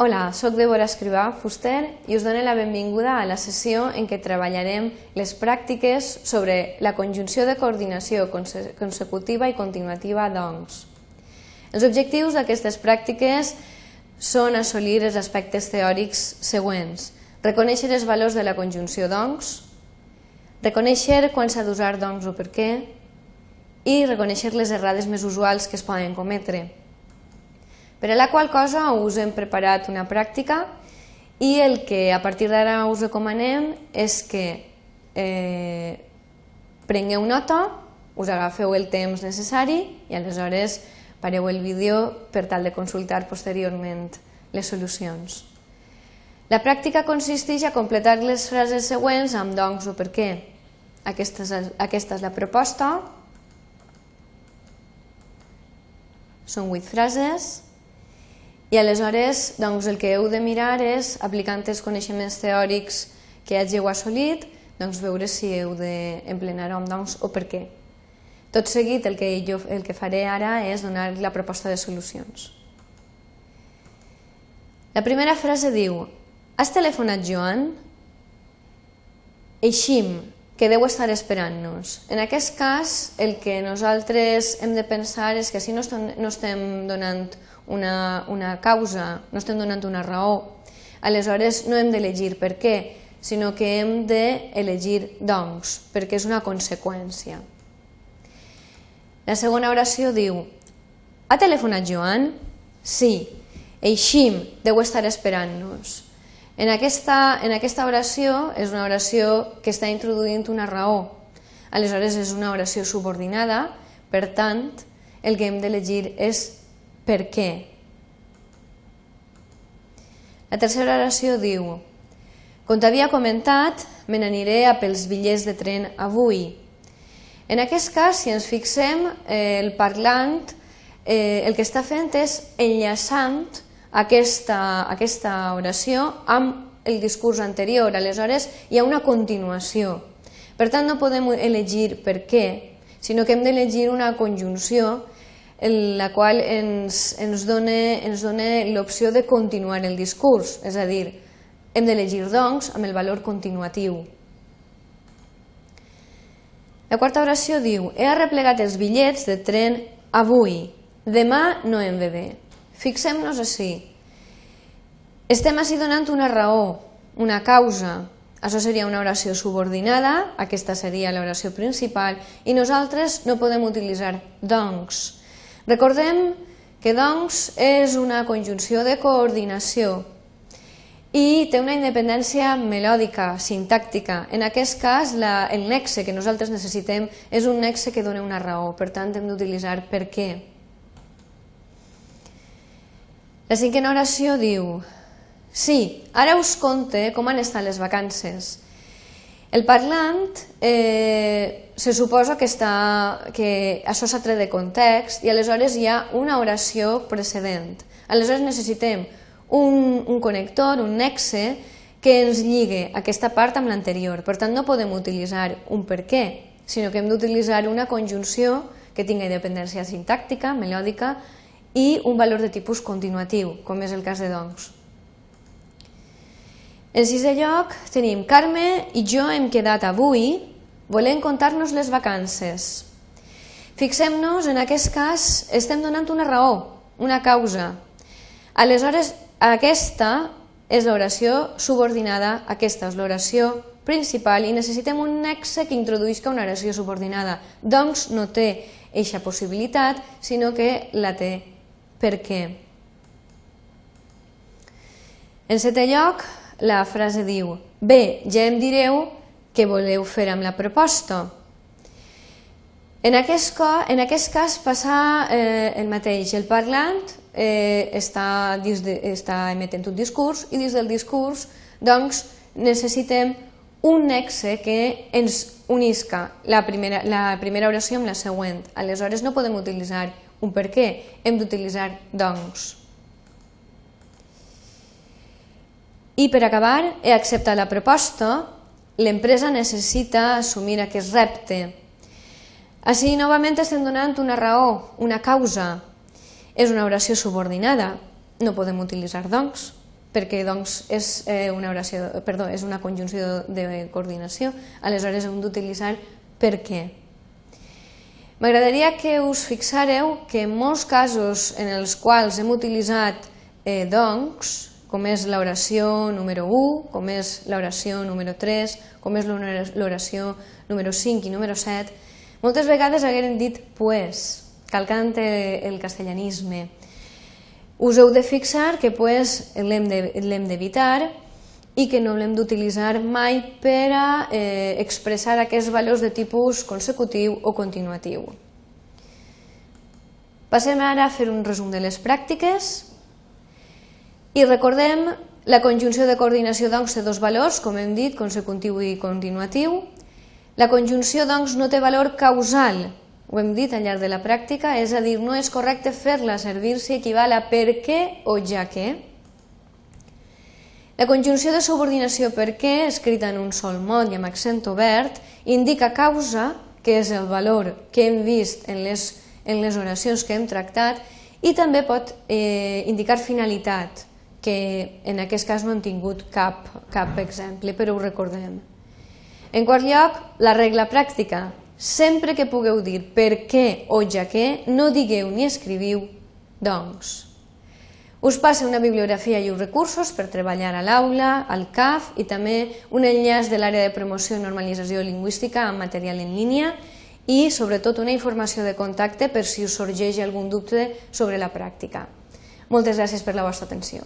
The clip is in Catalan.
Hola, sóc Débora Escrivà Fuster i us dono la benvinguda a la sessió en què treballarem les pràctiques sobre la conjunció de coordinació consecutiva i continuativa doncs. Els objectius d'aquestes pràctiques són assolir els aspectes teòrics següents. Reconèixer els valors de la conjunció doncs, reconèixer quan s'ha d'usar doncs o per què i reconèixer les errades més usuals que es poden cometre. Per a la qual cosa us hem preparat una pràctica i el que a partir d'ara us recomanem és que eh, prengueu nota, us agafeu el temps necessari i aleshores pareu el vídeo per tal de consultar posteriorment les solucions. La pràctica consisteix a completar les frases següents amb doncs o per què. Aquesta és, aquesta és la proposta. Són vuit frases. I aleshores doncs, el que heu de mirar és, aplicant els coneixements teòrics que hàgiu assolit, doncs, veure si heu d'emplenar amb doncs, o per què. Tot seguit el que, jo, el que faré ara és donar la proposta de solucions. La primera frase diu Has telefonat Joan? Eixim, que deu estar esperant-nos. En aquest cas, el que nosaltres hem de pensar és que si no estem, no estem donant una, una causa, no estem donant una raó, aleshores no hem d'elegir per què, sinó que hem d'elegir doncs, perquè és una conseqüència. La segona oració diu Ha telefonat Joan? Sí. Eixim, deu estar esperant-nos. En aquesta, en aquesta oració és una oració que està introduint una raó. Aleshores és una oració subordinada, per tant, el que hem d'elegir és per què? La tercera oració diu Com t'havia comentat, me n'aniré a pels bitllets de tren avui. En aquest cas, si ens fixem, eh, el parlant eh, el que està fent és enllaçant aquesta, aquesta oració amb el discurs anterior. Aleshores, hi ha una continuació. Per tant, no podem elegir per què, sinó que hem d'elegir una conjunció en la qual ens, ens dona, ens dona l'opció de continuar el discurs, és a dir, hem de llegir doncs amb el valor continuatiu. La quarta oració diu He arreplegat els bitllets de tren avui, demà no em ve bé. Fixem-nos així. Estem així donant una raó, una causa. Això seria una oració subordinada, aquesta seria l'oració principal, i nosaltres no podem utilitzar doncs, Recordem que doncs és una conjunció de coordinació i té una independència melòdica, sintàctica. En aquest cas, la, el nexe que nosaltres necessitem és un nexe que dona una raó, per tant hem d'utilitzar per què. La cinquena oració diu Sí, ara us conte com han estat les vacances. El parlant eh, se suposa que, està, que això s'ha tret de context i aleshores hi ha una oració precedent. Aleshores necessitem un, un connector, un nexe, que ens lligue aquesta part amb l'anterior. Per tant, no podem utilitzar un per què, sinó que hem d'utilitzar una conjunció que tingui independència sintàctica, melòdica i un valor de tipus continuatiu, com és el cas de doncs. En sisè lloc tenim Carme i jo hem quedat avui volent contar-nos les vacances. Fixem-nos, en aquest cas, estem donant una raó, una causa. Aleshores, aquesta és l'oració subordinada, aquesta és l'oració principal i necessitem un nexe que introduïsca una oració subordinada. Doncs no té eixa possibilitat, sinó que la té. Per què? En setè lloc, la frase diu Bé, ja em direu què voleu fer amb la proposta. En aquest, en aquest cas passa eh, el mateix. El parlant eh, està, de, està emetent un discurs i dins del discurs doncs, necessitem un nexe que ens unisca la primera, la primera oració amb la següent. Aleshores no podem utilitzar un per què, hem d'utilitzar doncs. I per acabar, he acceptat la proposta, l'empresa necessita assumir aquest repte. Així, novament estem donant una raó, una causa. És una oració subordinada, no podem utilitzar doncs. Perquè doncs, és, eh, una oració, perdó, és una conjunció de coordinació, aleshores hem d'utilitzar per què. M'agradaria que us fixareu que en molts casos en els quals hem utilitzat eh, doncs, com és l'oració número 1, com és l'oració número 3, com és l'oració número 5 i número 7, moltes vegades hagueren dit pues, calcant el castellanisme. Us heu de fixar que pues l'hem d'evitar i que no l'hem d'utilitzar mai per a eh, expressar aquests valors de tipus consecutiu o continuatiu. Passem ara a fer un resum de les pràctiques. I recordem la conjunció de coordinació doncs té dos valors, com hem dit, consecutiu i continuatiu. La conjunció doncs no té valor causal, ho hem dit al llarg de la pràctica, és a dir, no és correcte fer-la servir si equival a per què o ja que. La conjunció de subordinació per què, escrita en un sol mot i amb accent obert, indica causa, que és el valor que hem vist en les, en les oracions que hem tractat, i també pot eh, indicar finalitat, que en aquest cas no han tingut cap, cap exemple, però ho recordem. En quart lloc, la regla pràctica. Sempre que pugueu dir per què o ja que, no digueu ni escriviu doncs. Us passa una bibliografia i uns recursos per treballar a l'aula, al CAF i també un enllaç de l'àrea de promoció i normalització lingüística amb material en línia i sobretot una informació de contacte per si us sorgeix algun dubte sobre la pràctica. Moltes gràcies per la vostra atenció.